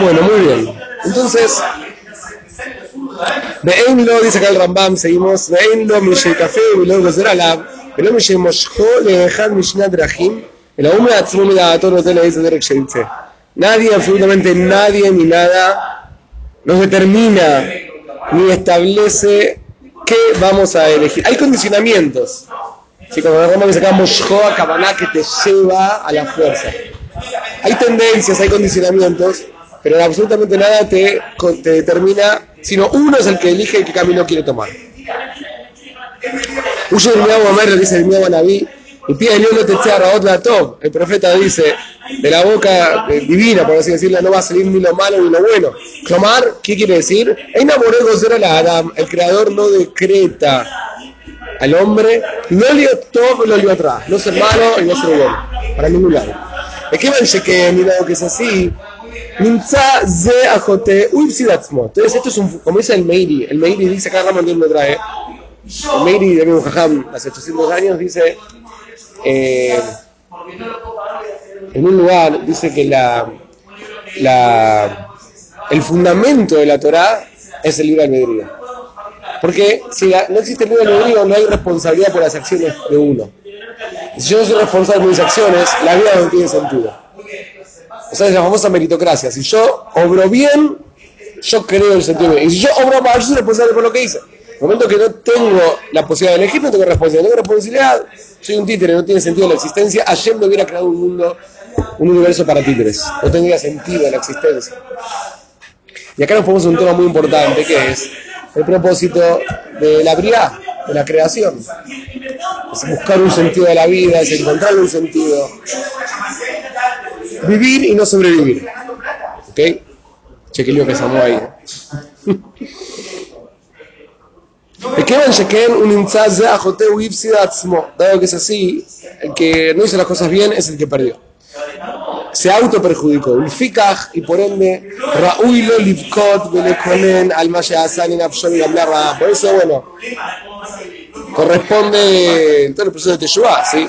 Bueno, muy bien. Entonces, Be'en lo, dice acá el Rambam, seguimos. Be'en lo, Mishé Café, Be'en lo, Gozera Lab, Be'en lo, Mishé Moshko, Le'ejad Mishnat Rahim, el Aumra Atzmum, la Ator, Hotel, Eiz, Derek Sheitze. Nadie, absolutamente nadie ni nada, nos determina ni establece qué vamos a elegir. Hay condicionamientos. Sí, como el Rambam dice acá, Moshko, Kabaná, que te lleva a la fuerza. Hay tendencias, hay condicionamientos pero absolutamente nada te, te determina, sino uno es el que elige qué camino quiere tomar. Huye el Amer, dice el Naví, y pide el no te top. El profeta dice, de la boca eh, divina, por así decirlo, no va a salir ni lo malo ni lo bueno. Clamar, ¿qué quiere decir? la Adam, el creador no decreta al hombre, no le todo, lo dio atrás, no ser malo y no ser bueno, para ningún lado. Es que que mira lo que es así, entonces esto es un, como dice el Meiri, el Meiri dice, acá Ramón me trae, el Meiri de un Jajam hace 800 años dice, eh, en un lugar dice que la, la, el fundamento de la Torah es el libre albedrío. Porque si no existe el libre albedrío, no hay responsabilidad por las acciones de uno. Si yo no soy responsable por mis acciones, la vida no tiene sentido. O sea, es la famosa meritocracia. Si yo obro bien, yo creo el sentido bien. Y si yo obro mal, yo soy responsable por lo que hice. En el momento que no tengo la posibilidad de elegir, no tengo responsabilidad. No tengo responsabilidad, soy un títere, no tiene sentido la existencia. Ayer me hubiera creado un mundo, un universo para títeres. No tendría sentido la existencia. Y acá nos ponemos un tema muy importante, que es el propósito de la briá, de la creación. Es buscar un sentido de la vida, es encontrarle un sentido vivir y no sobrevivir. ¿Ok? Chequillo que se ahí. ¿eh? Pequeban Sheken, un inzaz de Dado que es así, el que no hizo las cosas bien es el que perdió. Se autoperjudicó. Ulfikaj y por ende, Rauilo Livkot Belekonen al Asan en Afshon y Por eso, bueno, corresponde en todo el proceso de Teshuvah, ¿sí?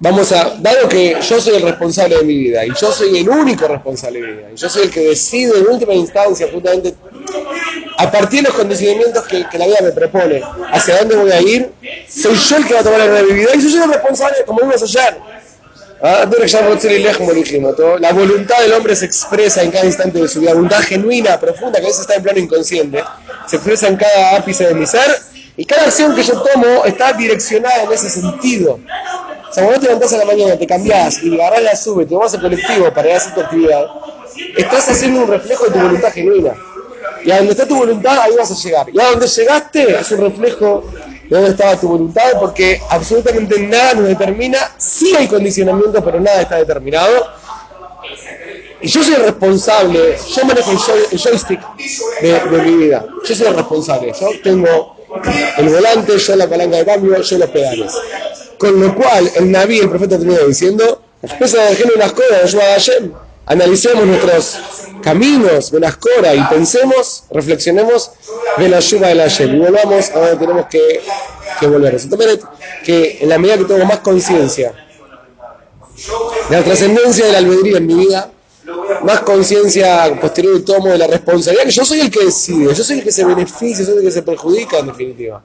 vamos a, dado que yo soy el responsable de mi vida y yo soy el único responsable de mi vida y yo soy el que decide en última instancia justamente a partir de los condicionamientos que, la vida me propone hacia dónde voy a ir, soy yo el que va a tomar la vida y soy yo el responsable como vimos ayer. ¿Ah? La voluntad del hombre se expresa en cada instante de su vida, voluntad genuina, profunda, que a veces está en plano inconsciente, se expresa en cada ápice de mi ser y cada acción que yo tomo está direccionada en ese sentido. O sea, cuando te levantás a la mañana, te cambiás y agarrás la sube, te vas al colectivo para ir a hacer tu actividad, estás haciendo un reflejo de tu voluntad genuina. Y a donde está tu voluntad, ahí vas a llegar. Y a donde llegaste es un reflejo de dónde estaba tu voluntad, porque absolutamente nada nos determina. Sí hay condicionamiento, pero nada está determinado. Y yo soy el responsable, yo manejo el, joystick de, de, mi vida. Yo soy el responsable. Yo tengo el volante, yo la palanca de cambio, yo los pedales. Con lo cual, el Naví, el profeta, termina diciendo, de las cosas, analicemos nuestros caminos de las cora y pensemos, reflexionemos de la lluvia de la Yem y volvamos a donde tenemos que, que volver. Entonces, que en la medida que tengo más conciencia de la trascendencia del albedrío en mi vida, más conciencia posterior tomo de la responsabilidad, que yo soy el que decide, yo soy el que se beneficia, yo soy el que se perjudica en definitiva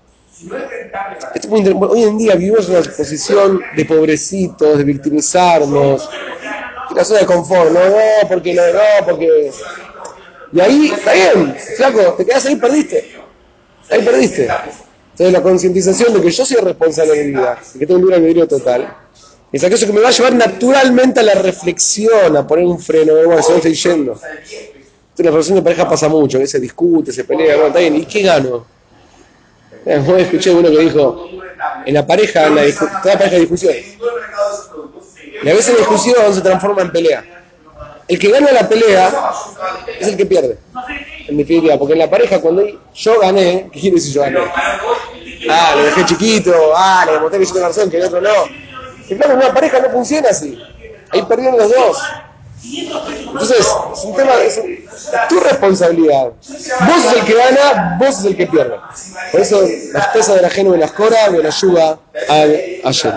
hoy en día vivimos en una posición de pobrecitos, de victimizarnos, la zona de confort, no, no, porque no, no, porque... Y ahí, está bien, flaco, te quedas ahí, perdiste. Ahí perdiste. Entonces la concientización de que yo soy responsable de mi vida, de que tengo un libre albedrío total, es aquello que me va a llevar naturalmente a la reflexión, a poner un freno, bueno, se estoy yendo. Entonces la relación de pareja pasa mucho, se discute, se pelea, está bien, ¿y qué gano? Hoy escuché uno que dijo, en la pareja, en la toda pareja de discusión. Y a veces la discusión se transforma en pelea. el que gana la pelea es el que pierde. En definitiva, porque en la pareja cuando yo gané, ¿qué quiere decir yo gané? Ah, lo dejé chiquito, ah, le demostré que yo tengo razón, que el otro no. En en una pareja no funciona así. Ahí perdieron los dos. Entonces, es un tema, es, tu responsabilidad. Vos sos el que gana, vos sos el que pierde. Por eso la esposa de la ajeno de la escora me la ayuda al ayer.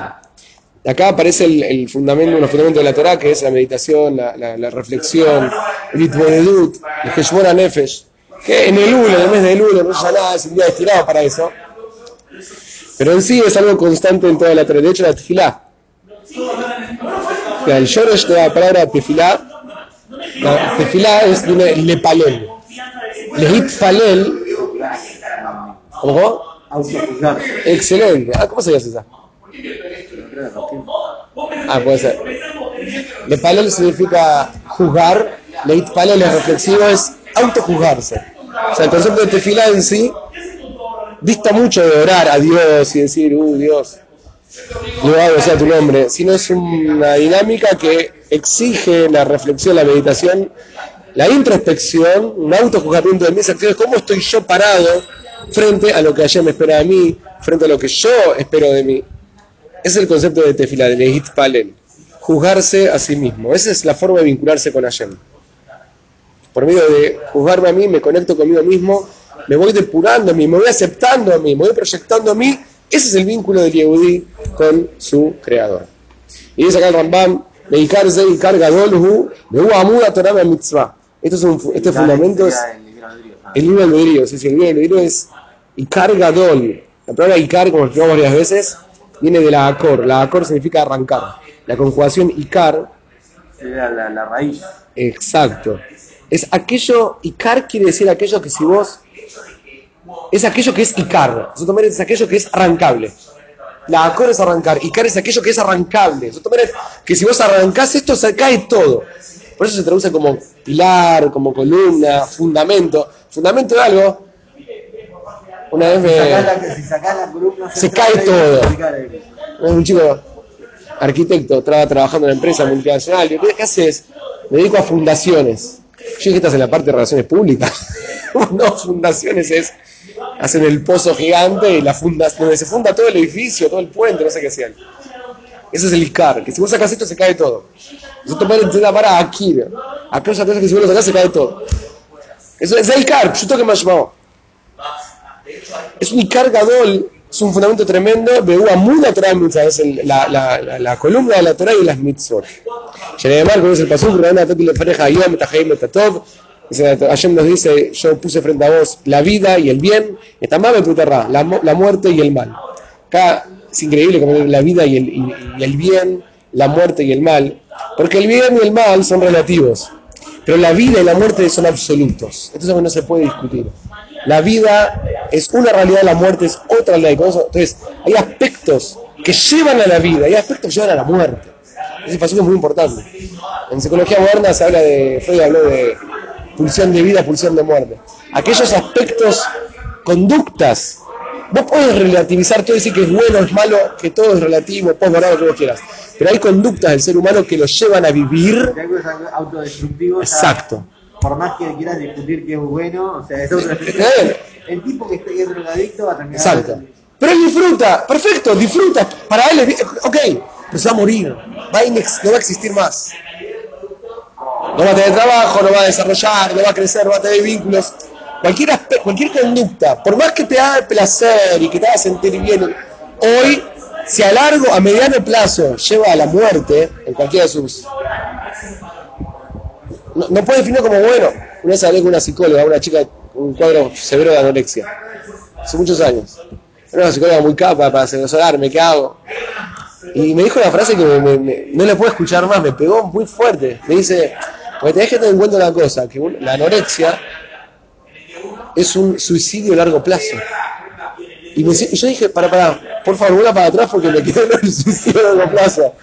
Acá aparece el, fundamento, uno de los fundamentos de la Torah, que es la meditación, la, la, reflexión, el itbodedut, el Heshmon Nefesh, que en el Ul, en el mes de Elul, no usa nada, es un día destinado para eso. Pero en sí es algo constante en toda la Torah. De hecho, la tefilá. El Shoresh de la palabra tefilá, la tefilá es de un lepalel. Lehit falel. ¿Cómo? Excelente. Ah, ¿cómo se llama esa? Ah, puede ser. Lepalel significa jugar. Lehit falel es reflexivo, es autojuzgarse. O sea, el concepto de tefilá en sí dista mucho de orar a Dios y decir, uh, Dios, hago sea tu nombre, sino es una dinámica que exige la reflexión, la meditación, la introspección, un autojuzgamiento de mis acciones, cómo estoy yo parado frente a lo que ayer me espera de mí, frente a lo que yo espero de mí. Es el concepto de tefila, de Lehit Palen, juzgarse a sí mismo. Esa es la forma de vincularse con Hashem. Por medio de juzgarme a mí, me conecto conmigo mismo, me voy depurando a mí, me voy aceptando a mí, me voy proyectando a mí. Ese es el vínculo del Yehudi con su creador. Y dice acá el Rambam. Esto es un, este fundamento es el libro albedrío. Sí, sí, el libro albedrío es Ikar Gadol. La palabra Ikar, como explicamos varias veces, viene de la Akor. La Akor significa arrancar. La conjugación Ikar. La, la, la raíz. Exacto. Es aquello, Ikar quiere decir aquello que si vos es aquello que es Icar. es aquello que es arrancable. La Acor es arrancar. Icar es aquello que es arrancable. que si vos arrancás esto, se cae todo. Por eso se traduce como pilar, como columna, fundamento. Fundamento de algo. Una vez me. se cae todo. Un chico arquitecto, estaba trabajando en una empresa multinacional. ¿Qué haces? Me dedico a fundaciones. Yo dije, estás en la parte de relaciones públicas. no, fundaciones es hacen el pozo gigante y la funda, donde se funda todo el edificio, todo el puente, no sé qué hacían. Ese es el Icar, que si vos sacas esto se cae todo. Nosotros podemos la para aquí. Aquellas cosas que si vos lo sacás se cae todo. Eso es el Icar, yo tengo que más Es un Icar Gadol, es un fundamento tremendo una muda es la, la, la, la, columna de la Torah y las mitzvot. El pasú, le pareja Yom, Tahaim, Tatov, Hashem nos dice, yo puse frente a vos la vida y el bien, la, la muerte y el mal. Acá es increíble como la vida y el, bien, la muerte y el mal, porque el bien y el mal son relativos, pero la vida y la muerte son absolutos. Esto es algo que no se puede discutir. La vida es una realidad, la muerte es otra realidad. Entonces, hay aspectos que llevan a la vida, hay aspectos que llevan a la muerte. Ese paso es muy importante. En psicología moderna se habla de, Freud habló de pulsión de vida, pulsión de muerte. Aquellos aspectos, conductas, vos podés relativizar todo y decir que es bueno, es malo, que todo es relativo, puedes guardar lo que vos quieras. Pero hay conductas del ser humano que lo llevan a vivir. autodestructivo. Exacto. por más que quieras discutir que es bueno, o sea, es otro El tipo que es drogadicto va a terminar. Exacto. Pero él disfruta, perfecto, disfruta. Para él, es, ok, pero se va a morir, va no va a existir más no va a tener trabajo, no va a desarrollar, no va a crecer, no va a tener vínculos. Cualquier, cualquier conducta, por más que te haga placer y que te haga sentir bien, hoy, si a largo, a mediano plazo lleva a la muerte, en cualquiera de sus... No, no puede definir como bueno. Una vez hablé con una psicóloga, una chica con un cuadro severo de anorexia, hace muchos años. Era una psicóloga muy capa para asesorarme, ¿qué hago? Y me dijo una frase que no la puedo escuchar más, me pegó muy fuerte. Me dice, porque tenés que tener en cuenta una cosa, que la anorexia es un suicidio a largo plazo. Y, yo dije, para, para, por favor, vuela para atrás porque me quedo en el suicidio a largo plazo.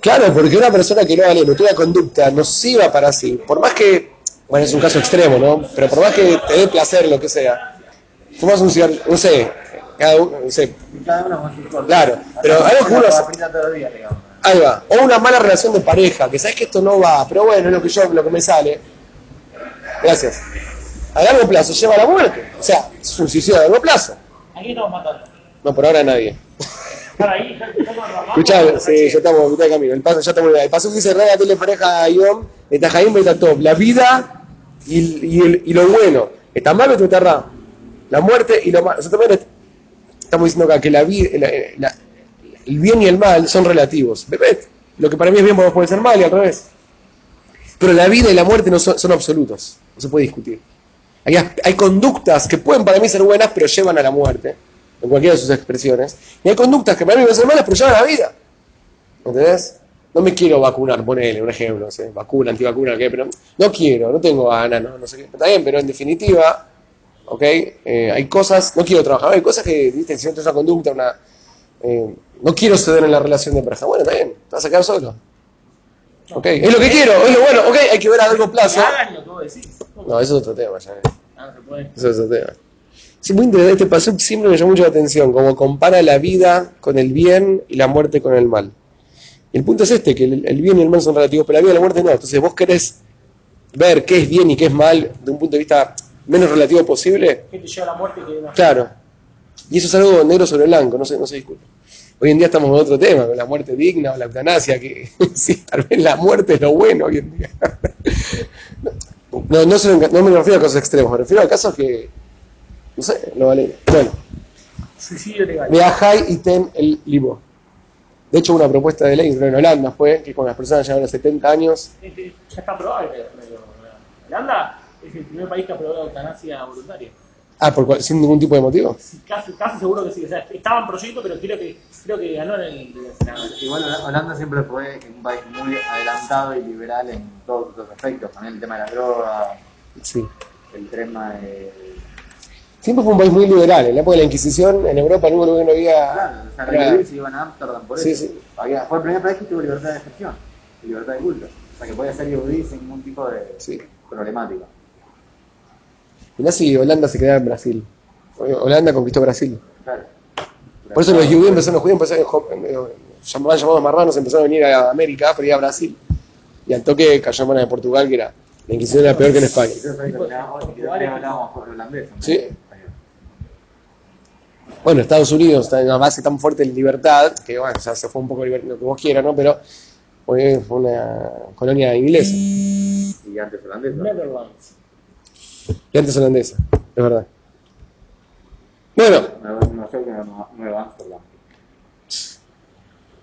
Claro, porque una persona que no vale, no tiene conducta nociva para sí, por más que, bueno, es un caso extremo, ¿no? Pero por más que te dé placer, lo que sea, fumas un cigarro, no sé, cada uno, no sé. Cada uno con Claro, pero algo que uno... Ahí va. O una mala relación de pareja, que sabes que esto no va, pero bueno, es lo que yo, lo que me sale. Gracias. A largo plazo lleva a la muerte. O sea, es un suicidio a largo plazo. ¿A quién estamos matando? No, por ahora nadie. Escuchá, sí, ya estamos a mitad de camino. El paso, ya estamos El paso que dice Rega tele pareja a Yom, está Jaim, está top. La vida y, y, el- y lo bueno. Está mal o está ra. La muerte y lo malo. Est- estamos diciendo acá que la vida, la- la- el bien y el mal son relativos. ¿Ves? Lo que para mí es bien puede ser mal y al revés. Pero la vida y la muerte no son, son absolutos. No se puede discutir. Hay, as- hay conductas que pueden para mí ser buenas, pero llevan a la muerte, en cualquiera de sus expresiones. Y hay conductas que para mí pueden ser malas, pero llevan a la vida. ¿Entendés? No me quiero vacunar, ponele un ejemplo, no sé, vacuna, antivacuna, ¿qué? Pero no quiero, no tengo ganas, no, no sé qué. Está bien, pero en definitiva, ¿ok? Eh, hay cosas, no quiero trabajar, hay cosas que, viste, si no una conducta, una... eh, no quiero ceder en la relación de pareja. Bueno, está bien, te vas a quedar solo. ¿Ok? Es lo que quiero, es lo bueno, ¿ok? Hay que ver a largo plazo. hagan lo que vos decís. No, eso es otro tema ya. Ah, no se puede. Eso es otro tema. Sí, muy interesante. Este pasuk siempre me llamó mucho la atención, como compara la vida con el bien y la muerte con el mal. Y el punto es este, que el, el bien y el mal son relativos, pero la vida y la muerte no. Entonces vos querés ver qué es bien y qué es mal de un punto de vista menos relativo posible, ¿Qué te lleva a la muerte no? claro. Y eso es algo negro sobre blanco, no se, no se discute. Hoy en día estamos con otro tema, con la muerte digna o la eutanasia, que sí, tal vez la muerte es lo bueno hoy en día. No, no, se no me refiero a casos extremos, me refiero a casos que, no sé, no vale. Bueno, Suicidio legal. y ten el libo. De hecho, una propuesta de ley en Holanda fue que cuando las personas llegan a los 70 años, Este, Ya está aprobado. Holanda es el primer país que aprobó la eutanasia voluntaria. Ah, por cual- sin ningún tipo de motivo. Sí, Casi, casi seguro que sí. O sea, estaba en proyecto, pero creo que, creo que ganó en el. Senado. Igual Holanda siempre fue un país muy adelantado y liberal en todos los aspectos, también el tema de la droga, Sí. el tema de... Siempre fue un país muy liberal. En la época de la Inquisición, en Europa, único lugar que no había. Claro, o sea, era- iban a Ámsterdam por Sí, eso. sí. Había- fue el primer país que tuvo libertad de expresión, y libertad de culto. O sea, que podía ser yudí sin ningún tipo de Sí. problemática. Mirá si Holanda se quedaba en Brasil. Holanda conquistó Brasil. Claro. Por eso los judíos empezaron, los judíos empezaron, eh, llamaban llamados marranos, empezaron a venir a América, pero a Brasil. Y al toque cayó en manos de Portugal, que era, la Inquisición era peor que en España. Sí. Bueno, Estados Unidos está en una base tan fuerte en libertad, que bueno, ya se fue un poco lo que vos quieras, ¿no? Pero fue fue una colonia inglesa Y antes holandés. Y antes holandesa, es verdad. Bueno, Nueva.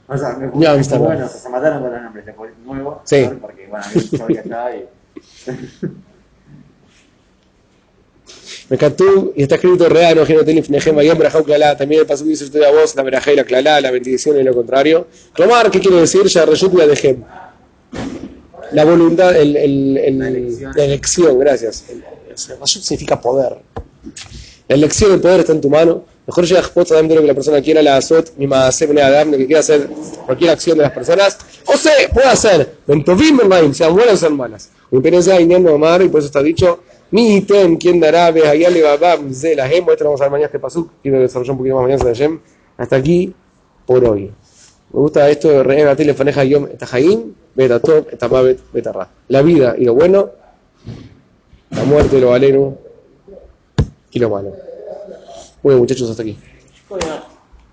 O sea, me Nueva. Bueno, se mataron con los nombres de nuevo. Sí. Porque, bueno, show allá y. me catú, y está escrito real, no geno tenif nejem, ayam berajau clalá. También el paso dice usted a vos, la verajá y la clalá, la bendición y lo contrario. Tomar, ¿qué quiere decir? Ya reyut la dejem. La voluntad, el, el, el- La elección. la elección, gracias. Rayut significa poder. La elección del poder está en tu mano. Mejor llega a de lo que la persona quiera, la azot, mi adam, lo que quiera hacer cualquier acción de las personas. O se puede hacer, sean buenas o sean malas. Experiencia de Omar, y por eso está dicho, mi item, quien dará, behayale babam, ze la hem, esto lo vamos a ver mañana este pasuk, quiero desarrollar un poquito más mañana Hashem. Hasta aquí, por hoy. Me gusta esto de Re'ega Telefoneja Yom Etahaim, Betatov, Etamavet, Betarra. La vida y lo bueno, la muerte y lo valeno y lo malo. Bueno, muchachos, hasta aquí.